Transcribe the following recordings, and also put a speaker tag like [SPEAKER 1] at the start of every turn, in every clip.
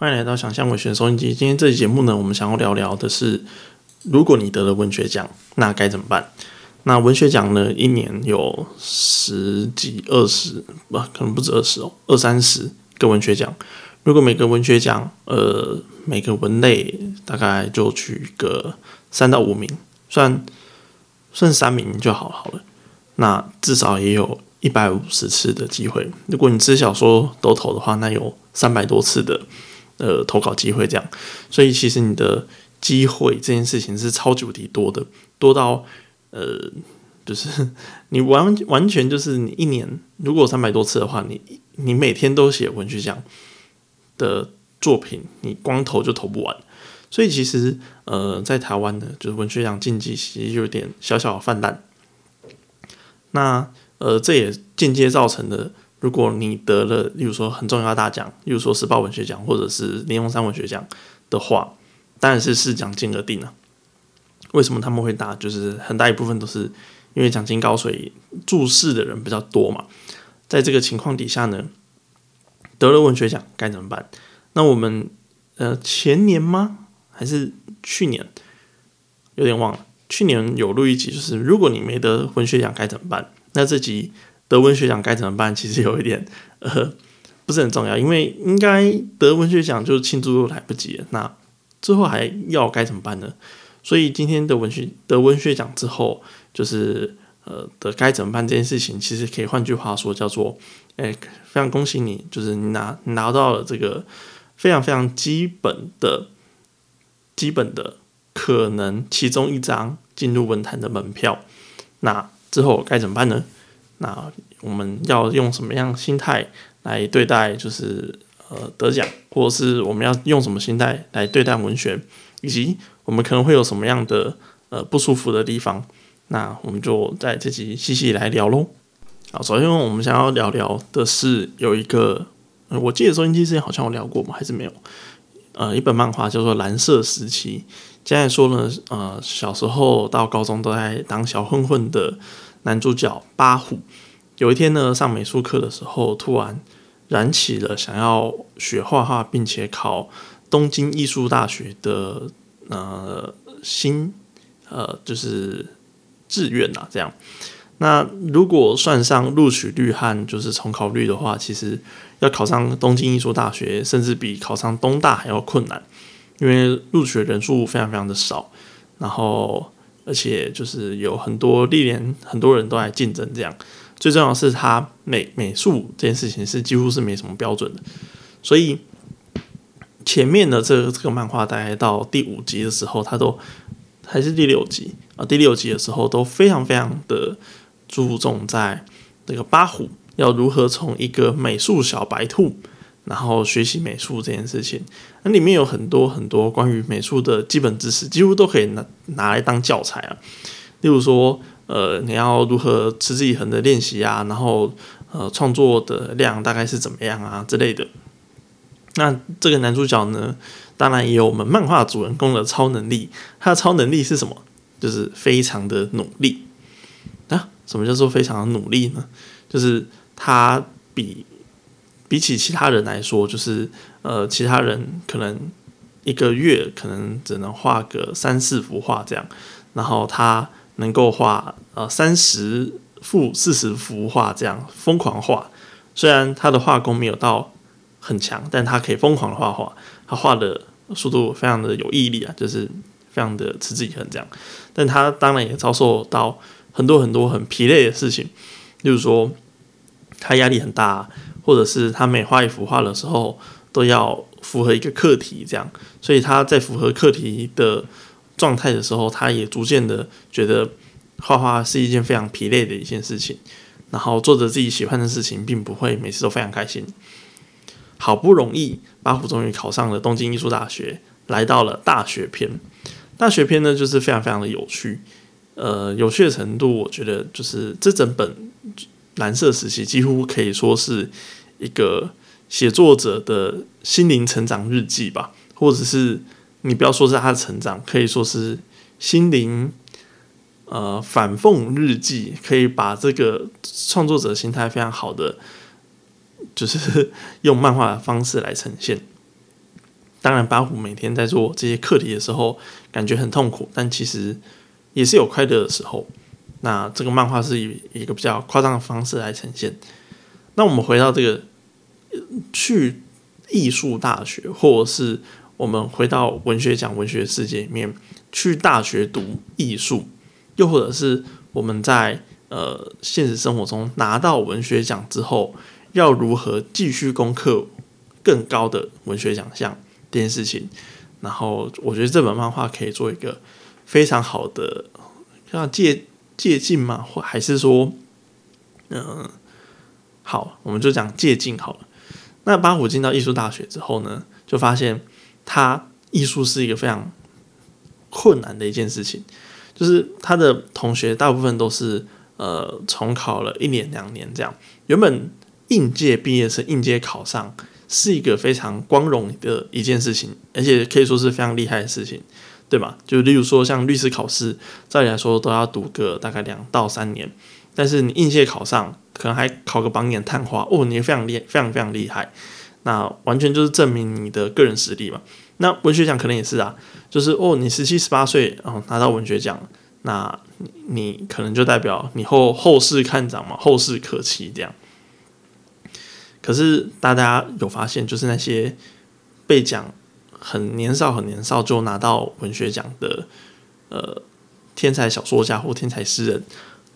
[SPEAKER 1] 欢迎来到想象文学收音机。今天这期节目呢，我们想要聊聊的是，如果你得了文学奖，那该怎么办？那文学奖呢，一年有十几、二十，不，可能不止二十哦，二三十个文学奖。如果每个文学奖，呃，每个文类大概就取个三到五名，算算三名就好好了。那至少也有一百五十次的机会。如果你只小说都投的话，那有三百多次的呃投稿机会。这样，所以其实你的机会这件事情是超级无敌多的，多到呃，就是 你完完全就是你一年如果三百多次的话，你你每天都写文学奖的作品，你光投就投不完。所以其实呃，在台湾呢，就是文学奖竞技其实有点小小的泛滥。那呃，这也间接造成的，如果你得了，例如说很重要的大奖，例如说时报文学奖或者是林荣山文学奖的话，当然是视奖金而定了。为什么他们会打？就是很大一部分都是因为奖金高，所以注视的人比较多嘛。在这个情况底下呢，得了文学奖该怎么办？那我们呃前年吗？还是去年？有点忘了。去年有录一集，就是如果你没得文学奖该怎么办？那这集得文学奖该怎么办？其实有一点呃不是很重要，因为应该得文学奖就庆祝都来不及了。那之后还要该怎么办呢？所以今天的文学得文学奖之后，就是呃的该怎么办这件事情，其实可以换句话说叫做，哎，非常恭喜你，就是你拿拿到了这个非常非常基本的基本的。可能其中一张进入文坛的门票，那之后该怎么办呢？那我们要用什么样心态来对待？就是呃得奖，或者是我们要用什么心态来对待文学，以及我们可能会有什么样的呃不舒服的地方？那我们就在这集细细来聊喽。好，首先我们想要聊聊的是有一个，我记得收音机之前好像有聊过吗？还是没有？呃，一本漫画叫做《蓝色时期》。现在说呢，呃，小时候到高中都在当小混混的男主角八虎，有一天呢，上美术课的时候，突然燃起了想要学画画，并且考东京艺术大学的呃新呃就是志愿呐，这样。那如果算上录取率和就是重考率的话，其实要考上东京艺术大学，甚至比考上东大还要困难。因为录取人数非常非常的少，然后而且就是有很多历年很多人都来竞争，这样最重要是他美美术这件事情是几乎是没什么标准的，所以前面的这个这个漫画大概到第五集的时候，他都还是第六集啊，第六集的时候都非常非常的注重在这个八虎要如何从一个美术小白兔。然后学习美术这件事情，那里面有很多很多关于美术的基本知识，几乎都可以拿拿来当教材啊。例如说，呃，你要如何持之以恒的练习啊，然后呃，创作的量大概是怎么样啊之类的。那这个男主角呢，当然也有我们漫画主人公的超能力。他的超能力是什么？就是非常的努力啊。什么叫做非常的努力呢？就是他比。比起其他人来说，就是呃，其他人可能一个月可能只能画个三四幅画这样，然后他能够画呃三十幅、四十幅画这样疯狂画。虽然他的画工没有到很强，但他可以疯狂的画画，他画的速度非常的有毅力啊，就是非常的持之以恒这样。但他当然也遭受到很多很多很疲累的事情，例如说他压力很大。或者是他每画一幅画的时候都要符合一个课题，这样，所以他在符合课题的状态的时候，他也逐渐的觉得画画是一件非常疲累的一件事情，然后做着自己喜欢的事情，并不会每次都非常开心。好不容易，八虎终于考上了东京艺术大学，来到了大学篇。大学篇呢，就是非常非常的有趣，呃，有趣的程度，我觉得就是这整本。蓝色时期几乎可以说是一个写作者的心灵成长日记吧，或者是你不要说是他的成长，可以说是心灵呃反讽日记，可以把这个创作者心态非常好的，就是用漫画的方式来呈现。当然，八虎每天在做这些课题的时候，感觉很痛苦，但其实也是有快乐的时候。那这个漫画是以一个比较夸张的方式来呈现。那我们回到这个去艺术大学，或是我们回到文学奖文学世界里面去大学读艺术，又或者是我们在呃现实生活中拿到文学奖之后，要如何继续攻克更高的文学奖项？这件事情，然后我觉得这本漫画可以做一个非常好的像借借鉴嘛，或还是说，嗯，好，我们就讲借鉴好了。那八虎进到艺术大学之后呢，就发现他艺术是一个非常困难的一件事情，就是他的同学大部分都是呃重考了一年两年这样，原本应届毕业生应届考上。是一个非常光荣的一件事情，而且可以说是非常厉害的事情，对吧？就例如说，像律师考试，照理来说都要读个大概两到三年，但是你应届考上，可能还考个榜眼探花，哦，你非常厉，非常非常厉害，那完全就是证明你的个人实力嘛。那文学奖可能也是啊，就是哦，你十七十八岁，哦，拿到文学奖，那你可能就代表你后后世看涨嘛，后世可期这样。可是大家有发现，就是那些被奖很年少、很年少就拿到文学奖的呃天才小说家或天才诗人，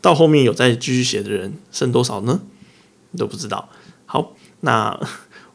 [SPEAKER 1] 到后面有再继续写的人剩多少呢？都不知道。好，那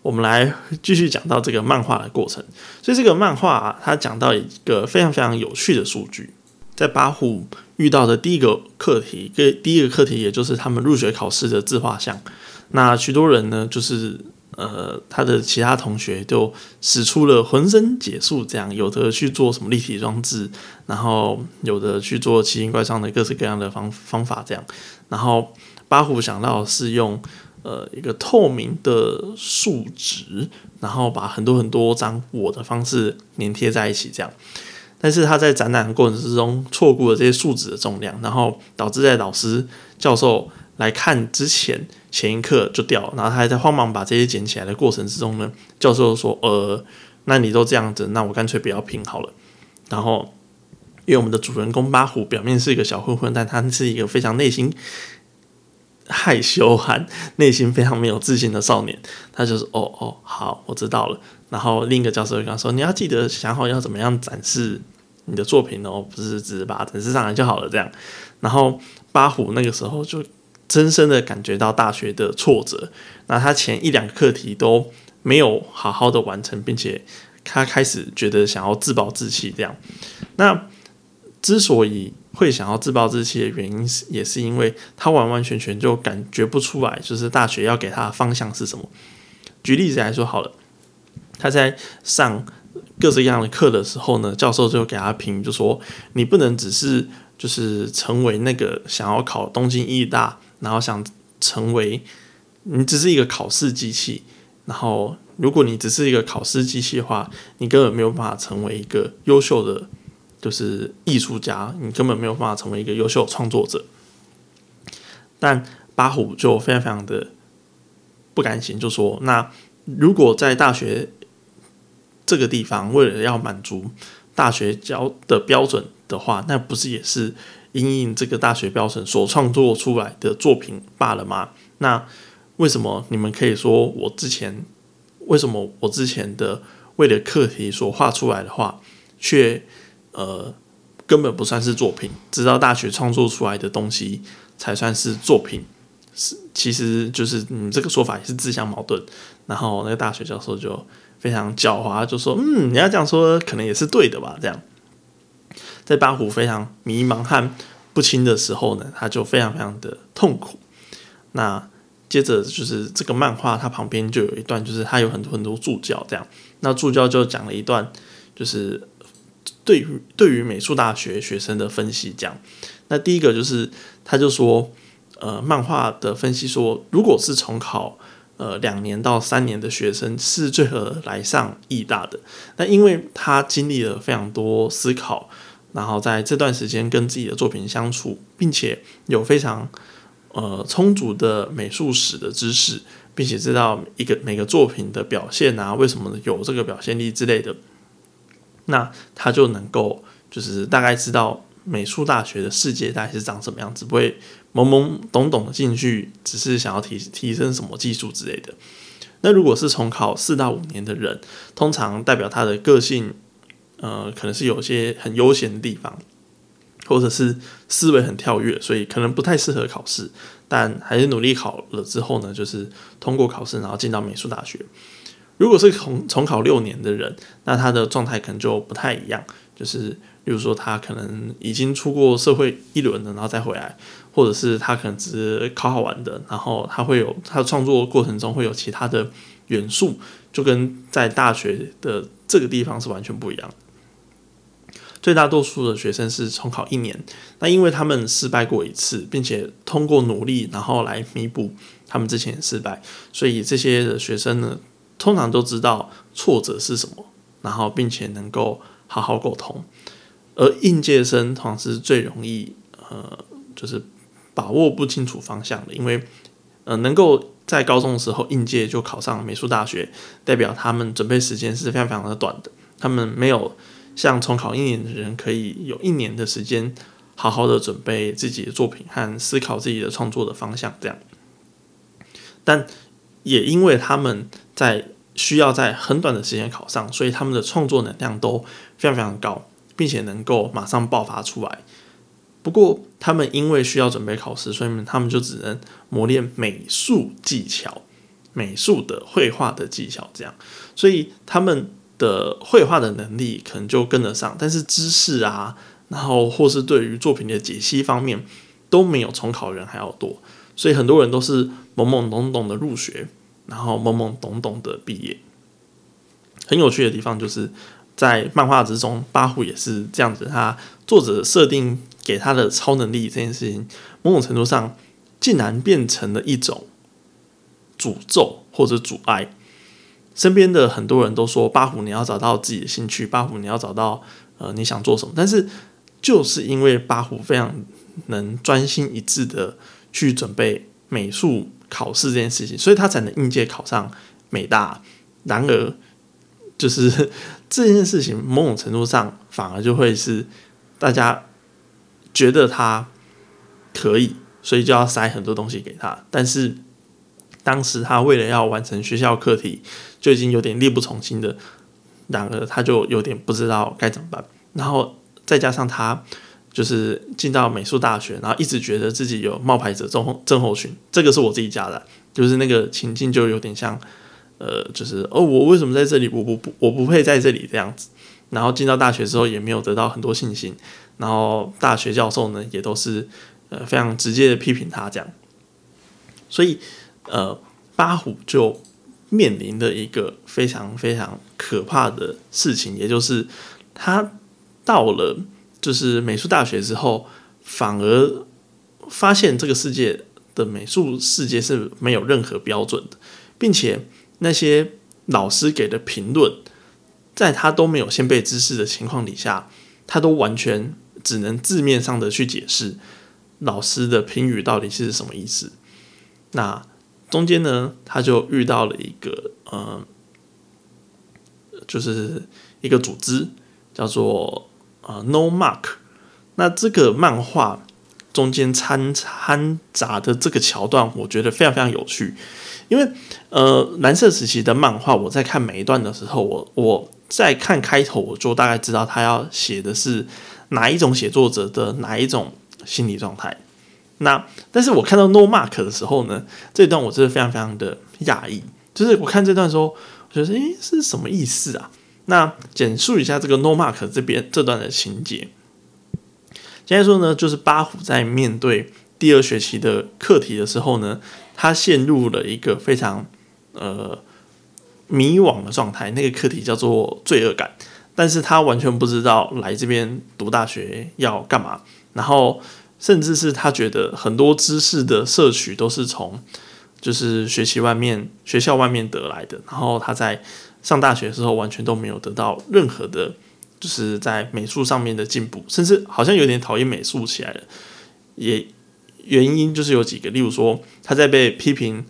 [SPEAKER 1] 我们来继续讲到这个漫画的过程。所以这个漫画啊，它讲到一个非常非常有趣的数据，在八虎遇到的第一个课题，跟第一个课题，也就是他们入学考试的自画像。那许多人呢，就是呃，他的其他同学就使出了浑身解数，这样有的去做什么立体装置，然后有的去做奇形怪状的各式各样的方方法，这样。然后八虎想到是用呃一个透明的树脂，然后把很多很多张我的方式粘贴在一起，这样。但是他在展览的过程之中错过了这些树脂的重量，然后导致在老师教授来看之前。前一刻就掉，然后他还在慌忙把这些捡起来的过程之中呢，教授说：“呃，那你都这样子，那我干脆不要拼好了。”然后，因为我们的主人公八虎表面是一个小混混，但他是一个非常内心害羞和 内心非常没有自信的少年。他就是：“哦哦，好，我知道了。”然后另一个教授就跟他说：“你要记得想好要怎么样展示你的作品哦，不是只是把它展示上来就好了。”这样，然后八虎那个时候就。深深的感觉到大学的挫折，那他前一两个课题都没有好好的完成，并且他开始觉得想要自暴自弃。这样，那之所以会想要自暴自弃的原因，是也是因为他完完全全就感觉不出来，就是大学要给他的方向是什么。举例子来说好了，他在上各式各样的课的时候呢，教授就给他评，就说你不能只是就是成为那个想要考东京医大。然后想成为你只是一个考试机器，然后如果你只是一个考试机器的话，你根本没有办法成为一个优秀的就是艺术家，你根本没有办法成为一个优秀创作者。但八虎就非常非常的不甘心，就说：“那如果在大学这个地方，为了要满足大学教的标准的话，那不是也是？”因应这个大学标准所创作出来的作品罢了吗？那为什么你们可以说我之前为什么我之前的为了课题所画出来的画，却呃根本不算是作品？直到大学创作出来的东西才算是作品，是其实就是你这个说法也是自相矛盾。然后那个大学教授就非常狡猾，就说：“嗯，你要这样说，可能也是对的吧？”这样。在八虎非常迷茫和不清的时候呢，他就非常非常的痛苦。那接着就是这个漫画，它旁边就有一段，就是他有很多很多助教这样。那助教就讲了一段，就是对于对于美术大学学生的分析。这样，那第一个就是他就说，呃，漫画的分析说，如果是重考呃两年到三年的学生是最合来上艺大的，那因为他经历了非常多思考。然后在这段时间跟自己的作品相处，并且有非常呃充足的美术史的知识，并且知道一个每个作品的表现啊，为什么有这个表现力之类的，那他就能够就是大概知道美术大学的世界大概是长什么样子，不会懵懵懂懂的进去，只是想要提提升什么技术之类的。那如果是重考四到五年的人，通常代表他的个性，呃，可能是有些很悠闲的地方，或者是思维很跳跃，所以可能不太适合考试，但还是努力考了之后呢，就是通过考试，然后进到美术大学。如果是重重考六年的人，那他的状态可能就不太一样，就是。比如说，他可能已经出过社会一轮了，然后再回来，或者是他可能只是考好玩的，然后他会有他创作过程中会有其他的元素，就跟在大学的这个地方是完全不一样的。最大多数的学生是重考一年，那因为他们失败过一次，并且通过努力，然后来弥补他们之前失败，所以这些的学生呢，通常都知道挫折是什么，然后并且能够好好沟通。而应届生通常是最容易呃，就是把握不清楚方向的，因为呃，能够在高中的时候应届就考上美术大学，代表他们准备时间是非常非常的短的，他们没有像重考一年的人可以有一年的时间好好的准备自己的作品和思考自己的创作的方向这样。但也因为他们在需要在很短的时间考上，所以他们的创作能量都非常非常高。并且能够马上爆发出来。不过，他们因为需要准备考试，所以他们就只能磨练美术技巧、美术的绘画的技巧，这样。所以他们的绘画的能力可能就跟得上，但是知识啊，然后或是对于作品的解析方面都没有重考人还要多。所以很多人都是懵懵懂懂的入学，然后懵懵懂懂的毕业。很有趣的地方就是。在漫画之中，八虎也是这样子。他作者设定给他的超能力这件事情，某种程度上竟然变成了一种诅咒或者阻碍。身边的很多人都说，八虎你要找到自己的兴趣，八虎你要找到呃你想做什么。但是就是因为八虎非常能专心一致的去准备美术考试这件事情，所以他才能应届考上美大。然而，就是 这件事情，某种程度上反而就会是大家觉得他可以，所以就要塞很多东西给他。但是当时他为了要完成学校课题，就已经有点力不从心的。然而他就有点不知道该怎么办。然后再加上他就是进到美术大学，然后一直觉得自己有冒牌者症症候群。这个是我自己加的，就是那个情境就有点像。呃，就是哦，我为什么在这里？我不不，我不配在这里这样子。然后进到大学之后，也没有得到很多信心。然后大学教授呢，也都是呃非常直接的批评他这样。所以，呃，八虎就面临的一个非常非常可怕的事情，也就是他到了就是美术大学之后，反而发现这个世界的美术世界是没有任何标准的，并且。那些老师给的评论，在他都没有先辈知识的情况底下，他都完全只能字面上的去解释老师的评语到底是什么意思。那中间呢，他就遇到了一个呃，就是一个组织叫做呃 No Mark。那这个漫画中间掺掺杂的这个桥段，我觉得非常非常有趣。因为，呃，蓝色时期的漫画，我在看每一段的时候，我我在看开头，我就大概知道他要写的是哪一种写作者的哪一种心理状态。那，但是我看到 No Mark 的时候呢，这段我真的非常非常的讶异。就是我看这段时候，我觉得，诶，是什么意思啊？那简述一下这个 No Mark 这边这段的情节。现在说呢，就是八虎在面对第二学期的课题的时候呢。他陷入了一个非常呃迷惘的状态，那个课题叫做罪恶感，但是他完全不知道来这边读大学要干嘛，然后甚至是他觉得很多知识的摄取都是从就是学习外面学校外面得来的，然后他在上大学的时候完全都没有得到任何的，就是在美术上面的进步，甚至好像有点讨厌美术起来了，也。原因就是有几个，例如说他在被批评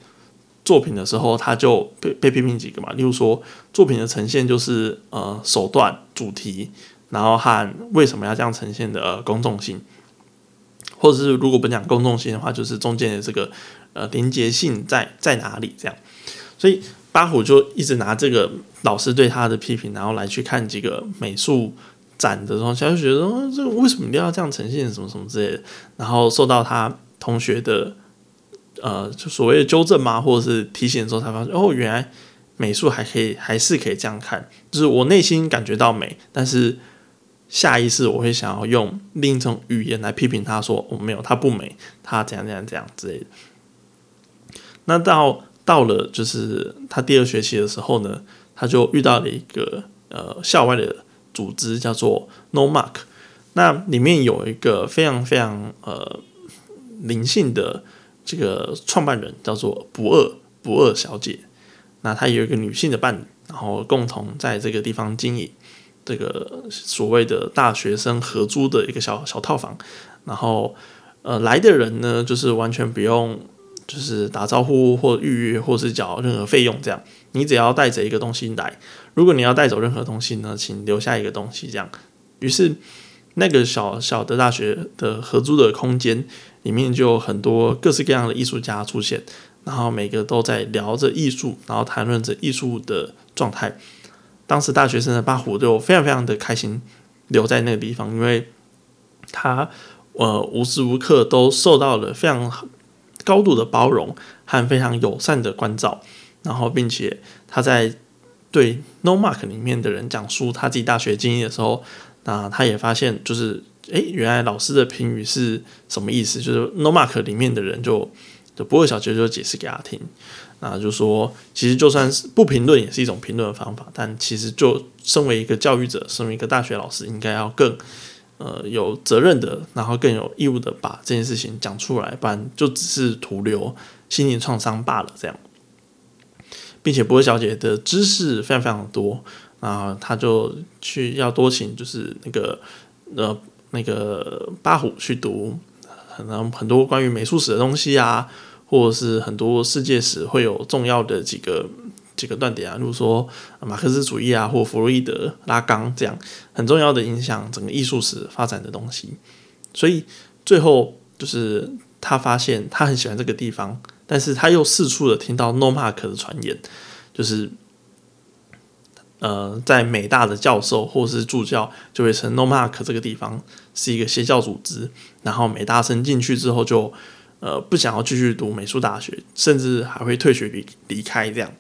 [SPEAKER 1] 作品的时候，他就被被批评几个嘛，例如说作品的呈现就是呃手段、主题，然后和为什么要这样呈现的公众性，或者是如果不讲公众性的话，就是中间的这个呃连结性在在哪里这样，所以巴虎就一直拿这个老师对他的批评，然后来去看几个美术展的时候，就觉得说这个为什么一定要这样呈现，什么什么之类的，然后受到他同学的。呃，就所谓的纠正嘛，或者是提醒的时候，才发现哦，原来美术还可以，还是可以这样看。就是我内心感觉到美，但是下意识我会想要用另一种语言来批评他，说我没有，他不美，他怎样怎样怎样之类的。那到到了就是他第二学期的时候呢，他就遇到了一个呃校外的组织，叫做 No Mark。那里面有一个非常非常呃灵性的。这个创办人叫做不二不二小姐，那她有一个女性的伴侣，然后共同在这个地方经营这个所谓的大学生合租的一个小小套房，然后呃来的人呢，就是完全不用就是打招呼或预约或是缴任何费用，这样你只要带着一个东西来，如果你要带走任何东西呢，请留下一个东西，这样，于是那个小小的大学的合租的空间。里面就有很多各式各样的艺术家出现，然后每个都在聊着艺术，然后谈论着艺术的状态。当时大学生的巴虎就非常非常的开心留在那个地方，因为他呃无时无刻都受到了非常高度的包容和非常友善的关照，然后并且他在对 No Mark 里面的人讲述他自己大学经历的时候，那他也发现就是。哎，原来老师的评语是什么意思？就是 No Mark 里面的人就就不会小学就解释给他听，那就说其实就算是不评论也是一种评论的方法，但其实就身为一个教育者，身为一个大学老师，应该要更呃有责任的，然后更有义务的把这件事情讲出来，不然就只是徒留心灵创伤罢了。这样，并且波尔小姐的知识非常非常多啊，她就去要多请就是那个呃。那个八虎去读可能很多关于美术史的东西啊，或者是很多世界史会有重要的几个几个断点啊，例如说马克思主义啊，或弗洛伊德、拉冈这样很重要的影响整个艺术史发展的东西。所以最后就是他发现他很喜欢这个地方，但是他又四处的听到诺马克的传言，就是。呃，在美大的教授或是助教就会称 No Mark 这个地方是一个邪教组织，然后美大生进去之后就呃不想要继续读美术大学，甚至还会退学离离开这样。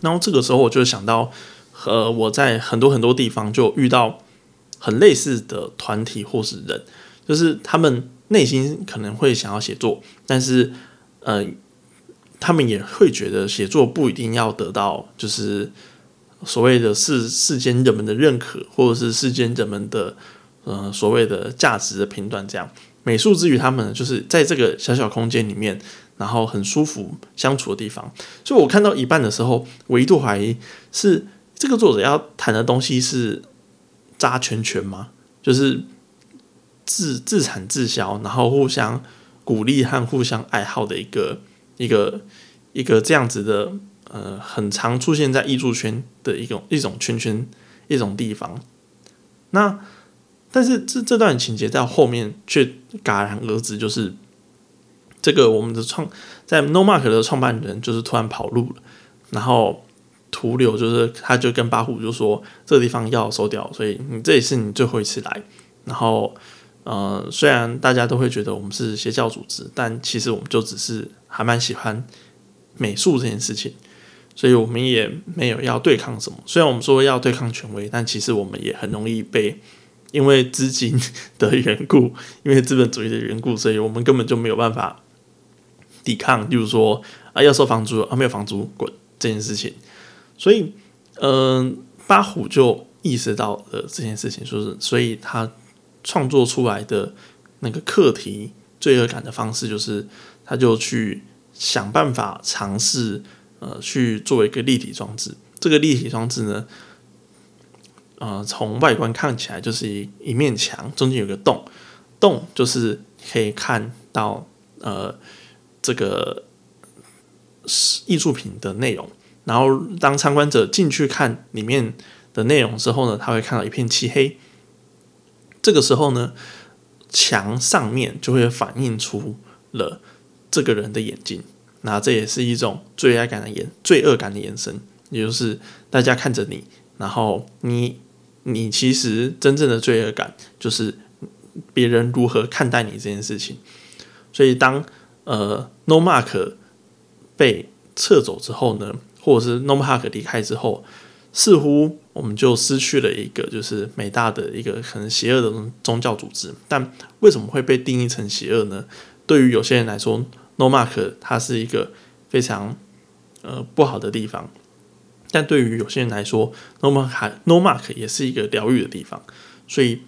[SPEAKER 1] 然后这个时候我就想到，呃，我在很多很多地方就遇到很类似的团体或是人，就是他们内心可能会想要写作，但是呃，他们也会觉得写作不一定要得到就是。所谓的世世间人们的认可，或者是世间人们的呃所谓的价值的评断，这样美术之于他们，就是在这个小小空间里面，然后很舒服相处的地方。所以我看到一半的时候，我一度怀疑是这个作者要谈的东西是扎圈圈吗？就是自自产自销，然后互相鼓励和互相爱好的一个一个一个这样子的。呃，很常出现在艺术圈的一种一种圈圈一种地方。那但是这这段情节在后面却戛然而止，就是这个我们的创在 No Mark 的创办人就是突然跑路了，然后徒留就是他就跟八虎就说这个地方要收掉，所以你这也是你最后一次来。然后呃，虽然大家都会觉得我们是邪教组织，但其实我们就只是还蛮喜欢美术这件事情。所以我们也没有要对抗什么。虽然我们说要对抗权威，但其实我们也很容易被因为资金的缘故，因为资本主义的缘故，所以我们根本就没有办法抵抗。例如说啊，要收房租啊，没有房租滚这件事情。所以，嗯，八虎就意识到了这件事情，说是所以他创作出来的那个课题罪恶感的方式，就是他就去想办法尝试。呃，去做一个立体装置，这个立体装置呢，呃，从外观看起来就是一一面墙，中间有个洞，洞就是可以看到呃这个艺术品的内容，然后当参观者进去看里面的内容之后呢，他会看到一片漆黑。这个时候呢，墙上面就会反映出了这个人的眼睛，那这也是一种罪恶感的延罪恶感的延伸，也就是大家看着你，然后你你其实真正的罪恶感就是别人如何看待你这件事情。所以当呃，No Mark 被撤走之后呢，或者是 No Mark 离开之后，似乎我们就失去了一个就是美大的一个可能邪恶的宗教组织。但为什么会被定义成邪恶呢？对于有些人来说，No Mark 它是一个非常呃不好的地方，但对于有些人来说，No Mark No Mark 也是一个疗愈的地方。所以，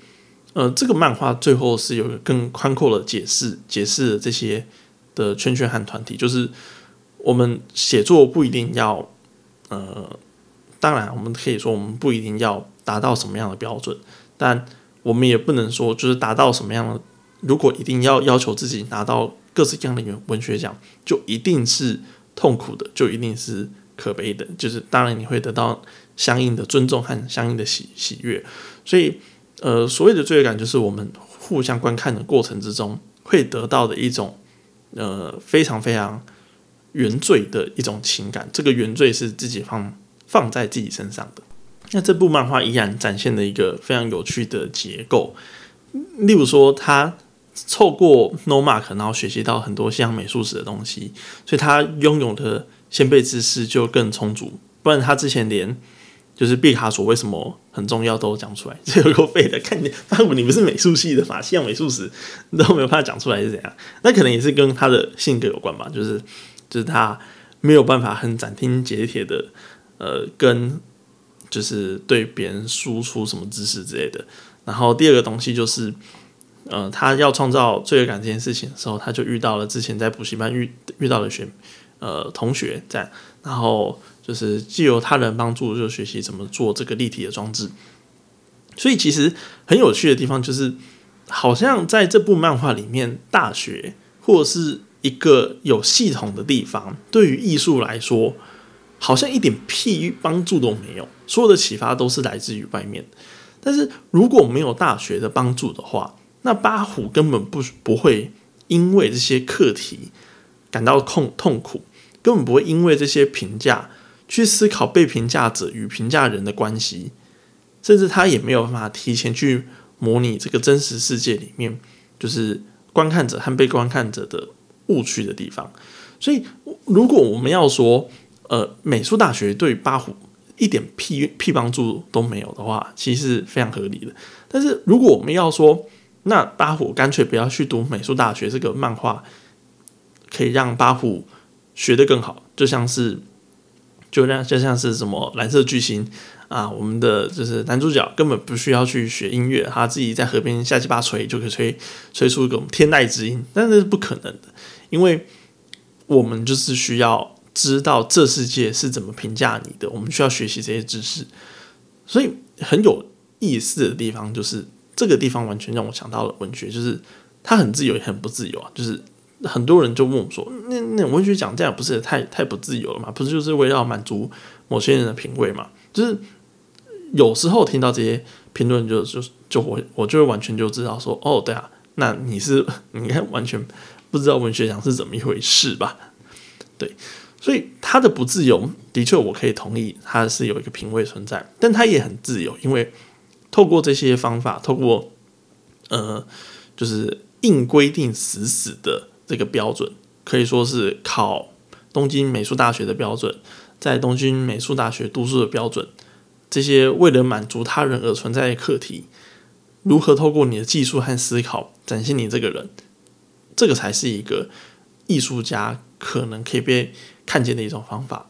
[SPEAKER 1] 呃，这个漫画最后是有更宽阔的解释，解释了这些。的圈圈和团体，就是我们写作不一定要，呃，当然我们可以说我们不一定要达到什么样的标准，但我们也不能说就是达到什么样的。如果一定要要求自己拿到各式各样的文学奖，就一定是痛苦的，就一定是可悲的。就是当然你会得到相应的尊重和相应的喜喜悦。所以，呃，所谓的罪恶感，就是我们互相观看的过程之中会得到的一种。呃，非常非常原罪的一种情感，这个原罪是自己放放在自己身上的。那这部漫画依然展现了一个非常有趣的结构，例如说，他透过 No Mark，然后学习到很多像美术史的东西，所以他拥有的先辈知识就更充足。不然他之前连。就是毕卡索为什么很重要都讲出来，这有够废的。看你，那你不是美术系的嘛？像美术史都没有办法讲出来是怎样？那可能也是跟他的性格有关吧。就是，就是他没有办法很斩钉截铁的，呃，跟就是对别人输出什么知识之类的。然后第二个东西就是，呃，他要创造罪恶感这件事情的时候，他就遇到了之前在补习班遇遇到的学呃同学这样，然后。就是既由他人帮助，就学习怎么做这个立体的装置。所以其实很有趣的地方就是，好像在这部漫画里面，大学或者是一个有系统的地方，对于艺术来说，好像一点屁帮助都没有。所有的启发都是来自于外面。但是如果没有大学的帮助的话，那八虎根本不不会因为这些课题感到痛痛苦，根本不会因为这些评价。去思考被评价者与评价人的关系，甚至他也没有办法提前去模拟这个真实世界里面，就是观看者和被观看者的误区的地方。所以，如果我们要说，呃，美术大学对八虎一点屁屁帮助都没有的话，其实是非常合理的。但是，如果我们要说，那八虎干脆不要去读美术大学，这个漫画可以让八虎学得更好，就像是。就那就像是什么蓝色巨星啊，我们的就是男主角根本不需要去学音乐，他自己在河边下鸡巴吹就可以吹吹出一种天籁之音，但是是不可能的，因为我们就是需要知道这世界是怎么评价你的，我们需要学习这些知识，所以很有意思的地方就是这个地方完全让我想到了文学，就是它很自由也很不自由啊，就是。很多人就问我说：“那那文学奖这样不是太太不自由了吗？不是就是为了满足某些人的品味嘛？就是有时候听到这些评论，就就就我我就会完全就知道说，哦，对啊，那你是你看完全不知道文学奖是怎么一回事吧？对，所以他的不自由的确我可以同意，他是有一个品味存在，但他也很自由，因为透过这些方法，透过呃，就是硬规定死死的。这个标准可以说是考东京美术大学的标准，在东京美术大学读书的标准。这些为了满足他人而存在的课题，如何透过你的技术和思考展现你这个人，这个才是一个艺术家可能可以被看见的一种方法。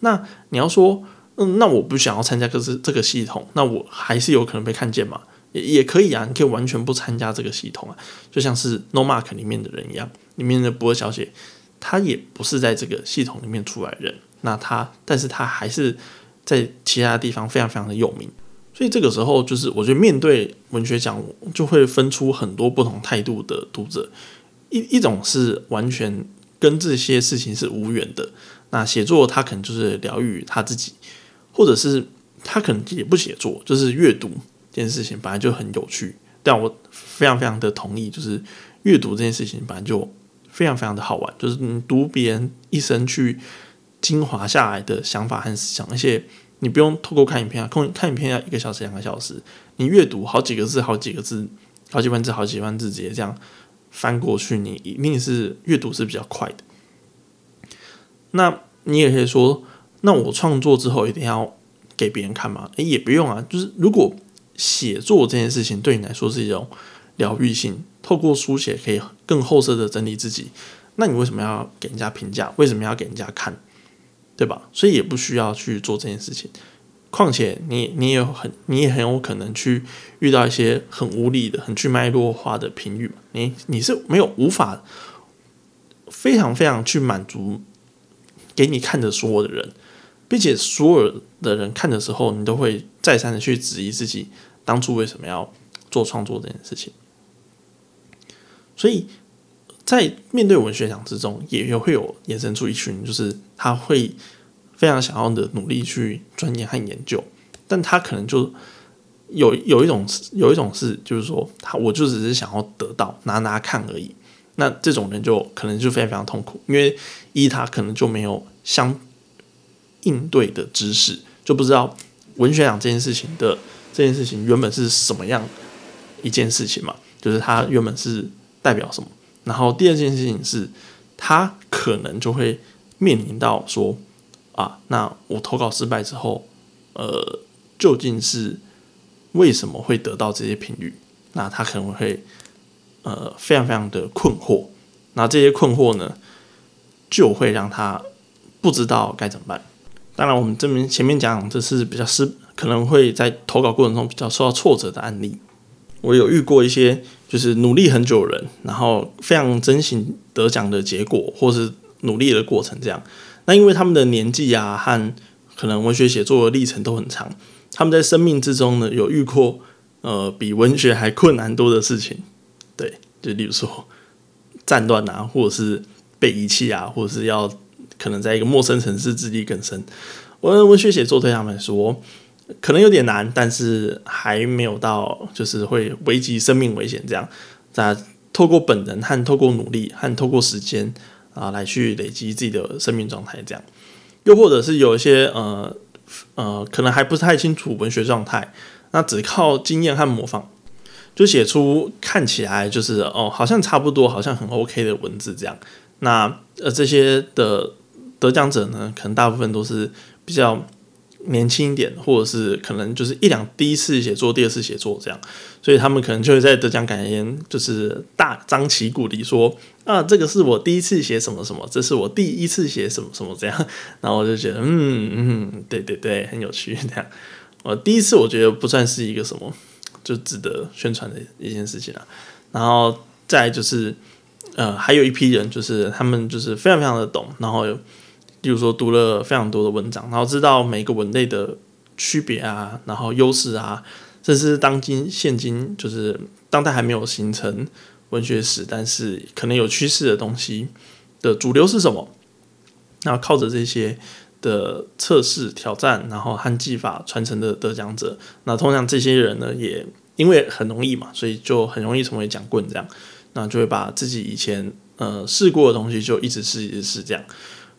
[SPEAKER 1] 那你要说，嗯，那我不想要参加这是这个系统，那我还是有可能被看见吗？也也可以啊，你可以完全不参加这个系统啊，就像是 No Mark 里面的人一样，里面的博尔小姐，她也不是在这个系统里面出来人，那她，但是她还是在其他地方非常非常的有名，所以这个时候就是我觉得面对文学奖就会分出很多不同态度的读者，一一种是完全跟这些事情是无缘的。那写作他可能就是疗愈他自己，或者是他可能也不写作，就是阅读这件事情本来就很有趣。但我非常非常的同意，就是阅读这件事情本来就非常非常的好玩，就是你读别人一生去精华下来的想法和思想，而且你不用透过看影片啊，看看影片要一个小时两个小时，你阅读好几个字好几个字好几万字好几万字直接这样翻过去，你一定是阅读是比较快的。那你也可以说，那我创作之后一定要给别人看吗？诶，也不用啊。就是如果写作这件事情对你来说是一种疗愈性，透过书写可以更后设的整理自己，那你为什么要给人家评价？为什么要给人家看？对吧？所以也不需要去做这件事情。况且你你也很你也很有可能去遇到一些很无理的、很去脉络化的评语。你你是没有无法非常非常去满足。给你看的所有的人，并且所有的人看的时候，你都会再三的去质疑自己当初为什么要做创作这件事情。所以在面对文学奖之中，也也会有衍生出一群，就是他会非常想要的努力去钻研和研究，但他可能就有有一种有一种是，就是说他我就只是想要得到拿拿看而已。那这种人就可能就非常非常痛苦，因为一他可能就没有相应对的知识，就不知道文学奖这件事情的这件事情原本是什么样一件事情嘛，就是它原本是代表什么。然后第二件事情是，他可能就会面临到说啊，那我投稿失败之后，呃，究竟是为什么会得到这些评语？那他可能会。呃，非常非常的困惑，那这些困惑呢，就会让他不知道该怎么办。当然，我们这边前面讲，这是比较失，可能会在投稿过程中比较受到挫折的案例。我有遇过一些，就是努力很久人，然后非常真心得奖的结果，或是努力的过程这样。那因为他们的年纪啊，和可能文学写作的历程都很长，他们在生命之中呢，有遇过呃比文学还困难多的事情。对，就例如说战乱啊，或者是被遗弃啊，或者是要可能在一个陌生城市自力更生。我文学写作对他们来说可能有点难，但是还没有到就是会危及生命危险这样。在透过本能和透过努力和透过时间啊来去累积自己的生命状态这样。又或者是有一些呃呃可能还不是太清楚文学状态，那只靠经验和模仿。就写出看起来就是哦，好像差不多，好像很 OK 的文字这样。那呃，这些的得奖者呢，可能大部分都是比较年轻一点，或者是可能就是一两第一次写作、第二次写作这样，所以他们可能就会在得奖感言就是大张旗鼓地说啊，这个是我第一次写什么什么，这是我第一次写什么什么这样。然后我就觉得，嗯嗯，对对对，很有趣 这样。我第一次我觉得不算是一个什么。就值得宣传的一件事情了，然后再就是，呃，还有一批人，就是他们就是非常非常的懂，然后，比如说读了非常多的文章，然后知道每个文类的区别啊，然后优势啊，甚至当今现今就是当代还没有形成文学史，但是可能有趋势的东西的主流是什么？那靠着这些。的测试挑战，然后和技法传承的得奖者，那通常这些人呢，也因为很容易嘛，所以就很容易成为讲棍这样，那就会把自己以前呃试过的东西就一直试一直试这样。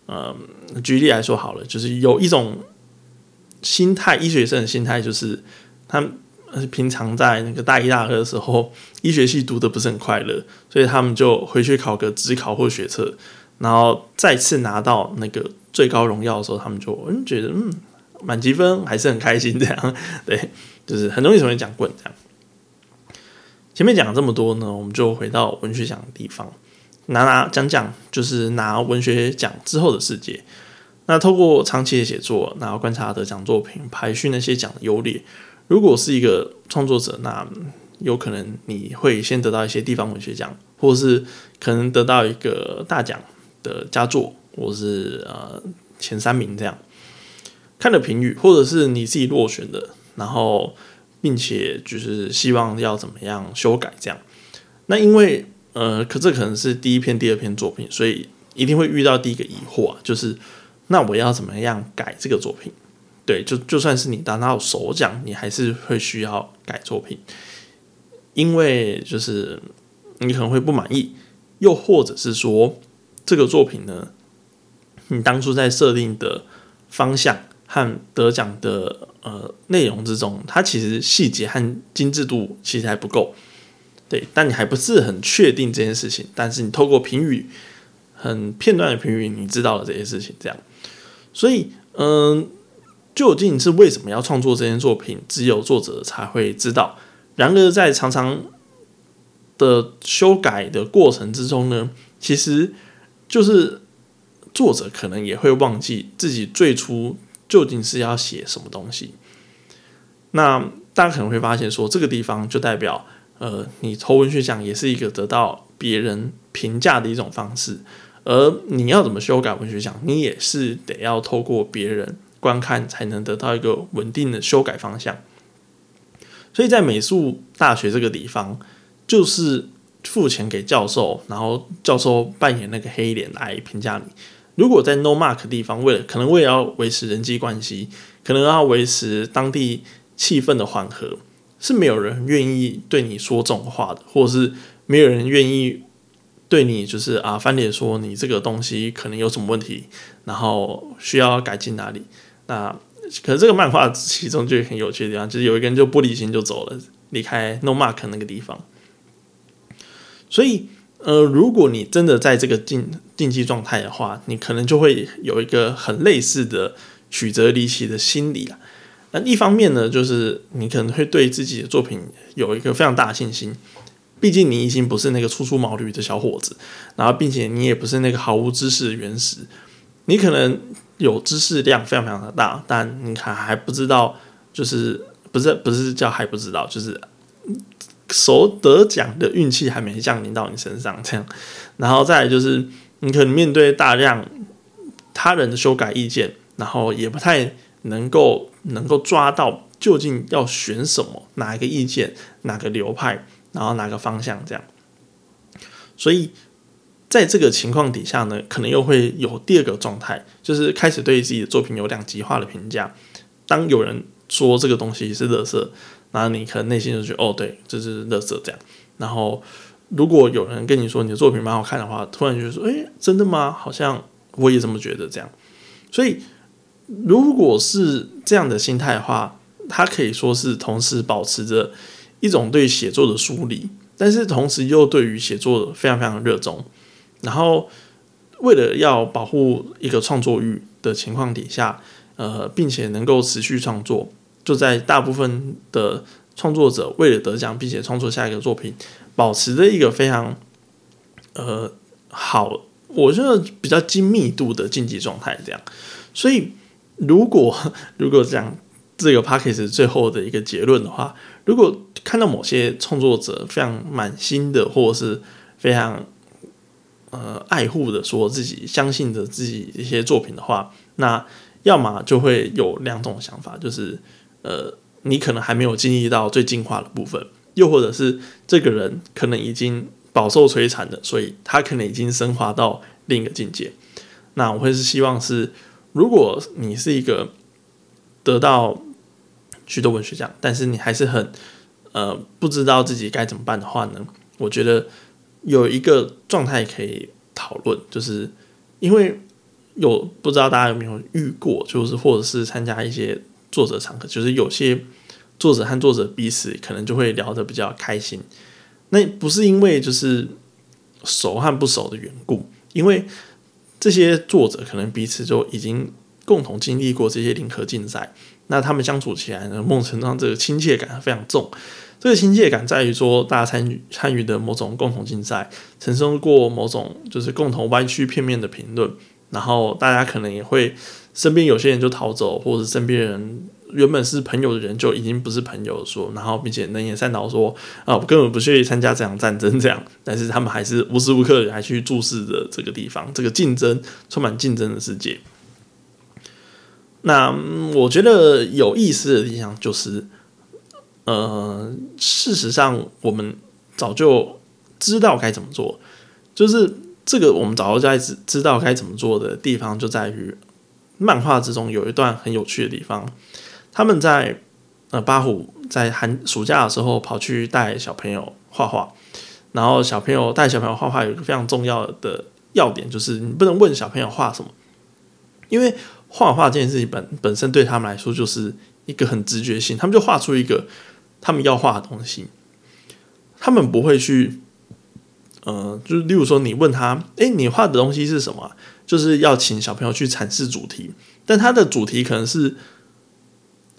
[SPEAKER 1] 呃，举例来说好了，就是有一种心态，医学生的心态就是他平常在那个大一、大二的时候，医学系读的不是很快乐，所以他们就回去考个职考或学测，然后再次拿到那个。最高荣耀的时候，他们就嗯觉得嗯满积分还是很开心这样，对，就是很容易成为讲棍这样。前面讲了这么多呢，我们就回到文学奖的地方，拿拿讲讲就是拿文学奖之后的世界。那透过长期的写作，然后观察得奖作品，排序那些奖的优劣。如果是一个创作者，那有可能你会先得到一些地方文学奖，或是可能得到一个大奖的佳作。或是呃前三名这样看的评语，或者是你自己落选的，然后并且就是希望要怎么样修改这样。那因为呃，可这可能是第一篇、第二篇作品，所以一定会遇到第一个疑惑啊，就是那我要怎么样改这个作品？对，就就算是你拿到首奖，你还是会需要改作品，因为就是你可能会不满意，又或者是说这个作品呢，你当初在设定的方向和得奖的呃内容之中，它其实细节和精致度其实还不够，对，但你还不是很确定这件事情，但是你透过评语很片段的评语，你知道了这些事情，这样，所以嗯。究竟是为什么要创作这件作品，只有作者才会知道。然而，在常常的修改的过程之中呢，其实就是作者可能也会忘记自己最初究竟是要写什么东西。那大家可能会发现，说这个地方就代表，呃，你投文学奖也是一个得到别人评价的一种方式，而你要怎么修改文学奖，你也是得要透过别人。观看才能得到一个稳定的修改方向，所以在美术大学这个地方，就是付钱给教授，然后教授扮演那个黑脸来评价你。如果在 No Mark 地方，为了可能为了要维持人际关系，可能要维持当地气氛的缓和，是没有人愿意对你说这种话的，或者是没有人愿意对你就是啊翻脸说你这个东西可能有什么问题，然后需要改进哪里。那可是这个漫画其中就很有趣的地方，就是有一个人就玻璃心就走了，离开 No Mark 那个地方。所以，呃，如果你真的在这个竞竞技状态的话，你可能就会有一个很类似的曲折离奇的心理啊。那一方面呢，就是你可能会对自己的作品有一个非常大的信心，毕竟你已经不是那个初出茅庐的小伙子，然后并且你也不是那个毫无知识的原始，你可能。有知识量非常非常的大，但你看还不知道，就是不是不是叫还不知道，就是所得奖的运气还没降临到你身上，这样，然后再就是你可能面对大量他人的修改意见，然后也不太能够能够抓到究竟要选什么，哪一个意见，哪个流派，然后哪个方向这样，所以。在这个情况底下呢，可能又会有第二个状态，就是开始对自己的作品有两极化的评价。当有人说这个东西是垃圾，然后你可能内心就觉得哦，对，这是垃圾这样。然后如果有人跟你说你的作品蛮好看的话，突然就说，哎，真的吗？好像我也这么觉得这样。所以如果是这样的心态的话，他可以说是同时保持着一种对写作的疏离，但是同时又对于写作非常非常热衷。然后，为了要保护一个创作欲的情况底下，呃，并且能够持续创作，就在大部分的创作者为了得奖，并且创作下一个作品，保持着一个非常呃好，我觉得比较精密度的竞技状态。这样，所以如果如果讲这个 p a c k a g e 最后的一个结论的话，如果看到某些创作者非常满心的，或者是非常呃，爱护的说自己相信着自己一些作品的话，那要么就会有两种想法，就是呃，你可能还没有经历到最进化的部分，又或者是这个人可能已经饱受摧残的，所以他可能已经升华到另一个境界。那我会是希望是，如果你是一个得到许多文学奖，但是你还是很呃不知道自己该怎么办的话呢？我觉得。有一个状态可以讨论，就是因为有不知道大家有没有遇过，就是或者是参加一些作者场合，就是有些作者和作者彼此可能就会聊得比较开心。那不是因为就是熟和不熟的缘故，因为这些作者可能彼此就已经共同经历过这些零和竞赛，那他们相处起来呢，孟成章这个亲切感非常重。这个亲切感在于说，大家参与参与的某种共同竞赛，产生过某种就是共同歪曲片面的评论，然后大家可能也会身边有些人就逃走，或者身边人原本是朋友的人就已经不是朋友说，然后并且能言善道说啊，我根本不屑于参加这场战争这样，但是他们还是无时无刻还去注视着这个地方，这个竞争充满竞争的世界。那我觉得有意思的地方就是。呃，事实上，我们早就知道该怎么做。就是这个我们早就在知知道该怎么做的地方，就在于漫画之中有一段很有趣的地方。他们在呃八虎在寒暑假的时候跑去带小朋友画画，然后小朋友带小朋友画画有一个非常重要的要点，就是你不能问小朋友画什么，因为画画这件事情本本身对他们来说就是一个很直觉性，他们就画出一个他们要画的东西，他们不会去。呃，就是例如说，你问他，哎，你画的东西是什么？就是要请小朋友去阐释主题，但他的主题可能是，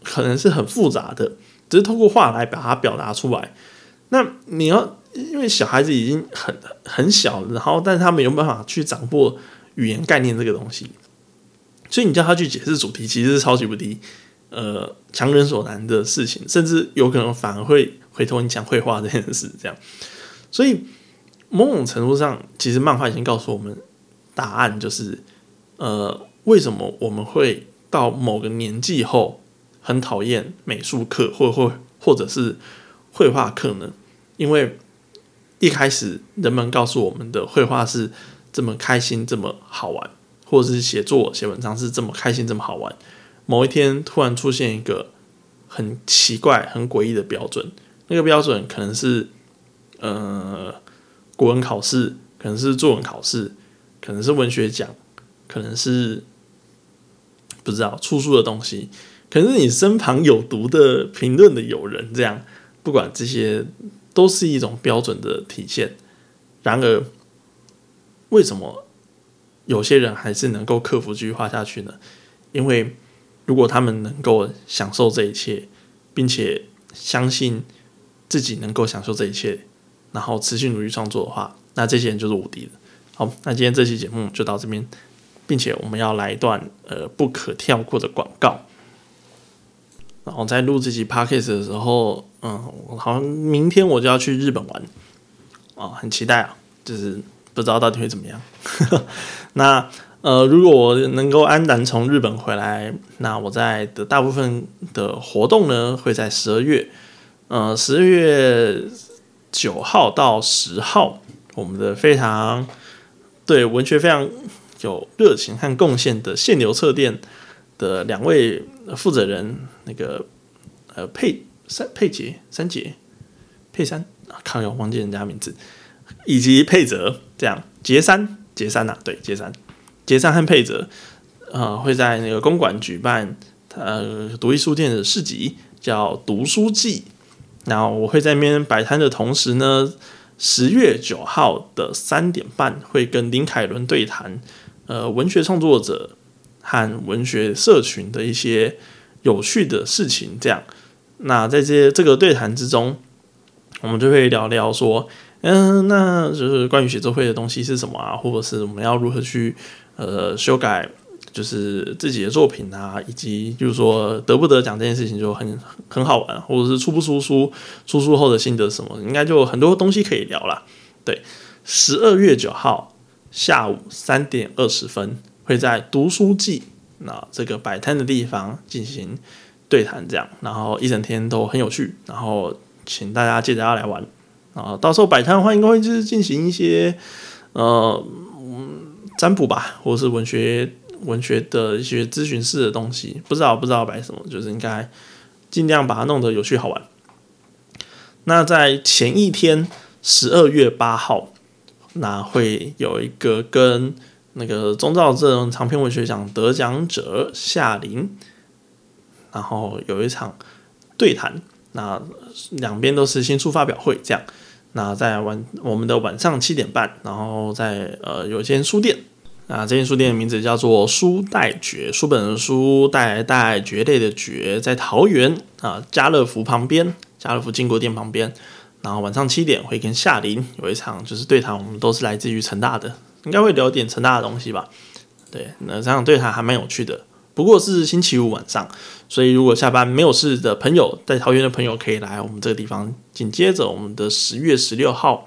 [SPEAKER 1] 可能是很复杂的，只是通过画来把它表达出来。那你要，因为小孩子已经很很小，然后但是他没有办法去掌握语言概念这个东西，所以你叫他去解释主题，其实是超级不低，呃，强人所难的事情，甚至有可能反而会回头你讲绘画这件事，这样，所以。某种程度上，其实漫画已经告诉我们答案，就是呃，为什么我们会到某个年纪后很讨厌美术课，或或或者是绘画课呢？因为一开始人们告诉我们的绘画是这么开心、这么好玩，或者是写作、写文章是这么开心、这么好玩。某一天突然出现一个很奇怪、很诡异的标准，那个标准可能是呃。国文考试可能是作文考试，可能是文学奖，可能是不知道出书的东西，可是你身旁有毒的评论的友人，这样不管这些都是一种标准的体现。然而，为什么有些人还是能够克服继续画下去呢？因为如果他们能够享受这一切，并且相信自己能够享受这一切。然后持续努力创作的话，那这些人就是无敌的。好，那今天这期节目就到这边，并且我们要来一段呃不可跳过的广告。然后在录这期 podcast 的时候，嗯，好像明天我就要去日本玩，哦，很期待啊，就是不知道到底会怎么样。那呃，如果我能够安然从日本回来，那我在的大部分的活动呢，会在十二月，呃，十二月。九号到十号，我们的非常对文学非常有热情和贡献的限流测店的两位负责人，那个呃佩三佩杰三杰佩三啊，看我忘记人家名字，以及佩泽这样杰三杰三呐，对杰三杰三和佩泽啊会在那个公馆举办呃独立书店的市集，叫读书季。然后我会在那边摆摊的同时呢，十月九号的三点半会跟林凯伦对谈，呃，文学创作者和文学社群的一些有趣的事情。这样，那在这这个对谈之中，我们就会聊聊说，嗯，那就是关于写作会的东西是什么啊，或者是我们要如何去呃修改。就是自己的作品啊，以及就是说得不得奖这件事情就很很好玩，或者是出不出书、出书后的心得什么，应该就很多东西可以聊了。对，十二月九号下午三点二十分会在读书季那这个摆摊的地方进行对谈，这样，然后一整天都很有趣，然后请大家记得要来玩啊。到时候摆摊的话，应该会就是进行一些呃占卜吧，或者是文学。文学的一些咨询室的东西，不知道不知道摆什么，就是应该尽量把它弄得有趣好玩。那在前一天，十二月八号，那会有一个跟那个中兆镇长篇文学奖得奖者夏林，然后有一场对谈，那两边都是新书发表会，这样。那在晚我们的晚上七点半，然后在呃有一间书店。啊，这间书店的名字叫做书代绝，书本的书，代代绝类的绝，在桃园啊，家乐福旁边，家乐福金国店旁边。然后晚上七点会跟夏林有一场就是对谈，我们都是来自于成大的，应该会聊点成大的东西吧。对，那这场对谈还蛮有趣的，不过是星期五晚上，所以如果下班没有事的朋友，在桃园的朋友可以来我们这个地方。紧接着我们的十月十六号，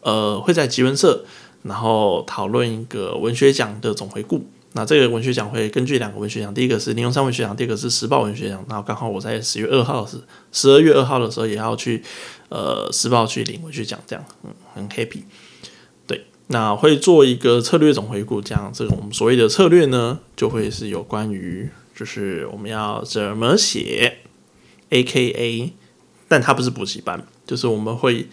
[SPEAKER 1] 呃，会在吉文社。然后讨论一个文学奖的总回顾。那这个文学奖会根据两个文学奖，第一个是林永山文学奖，第二个是时报文学奖。然后刚好我在十月二号是十二月二号的时候也要去呃时报去领文学奖，这样嗯很 happy。那会做一个策略总回顾，这样这种我们所谓的策略呢，就会是有关于就是我们要怎么写，A K A，但它不是补习班，就是我们会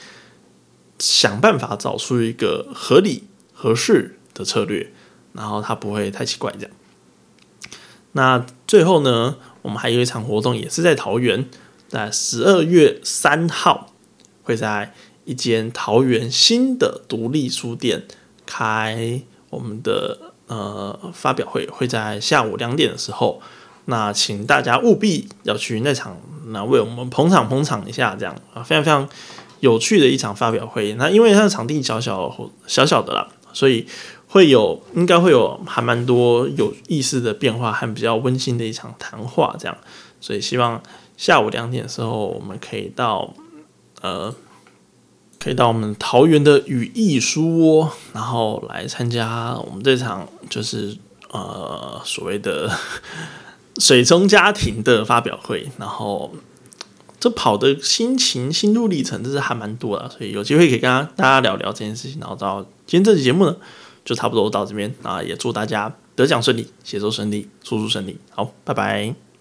[SPEAKER 1] 想办法找出一个合理合适的策略，然后它不会太奇怪这样。那最后呢，我们还有一场活动，也是在桃园，在十二月三号会在。一间桃园新的独立书店开我们的呃发表会，会在下午两点的时候。那请大家务必要去那场，那为我们捧场捧场一下，这样啊，非常非常有趣的一场发表会。那因为它的场地小小小小的啦，所以会有应该会有还蛮多有意思的变化和比较温馨的一场谈话，这样。所以希望下午两点的时候，我们可以到呃。可以到我们桃园的语艺书窝，然后来参加我们这场就是呃所谓的 水中家庭的发表会。然后这跑的心情、心路历程，这是还蛮多的，所以有机会可以跟大家聊聊这件事情。然后到今天这期节目呢，就差不多到这边啊，也祝大家得奖顺利，写作顺利，输出顺利。好，拜拜。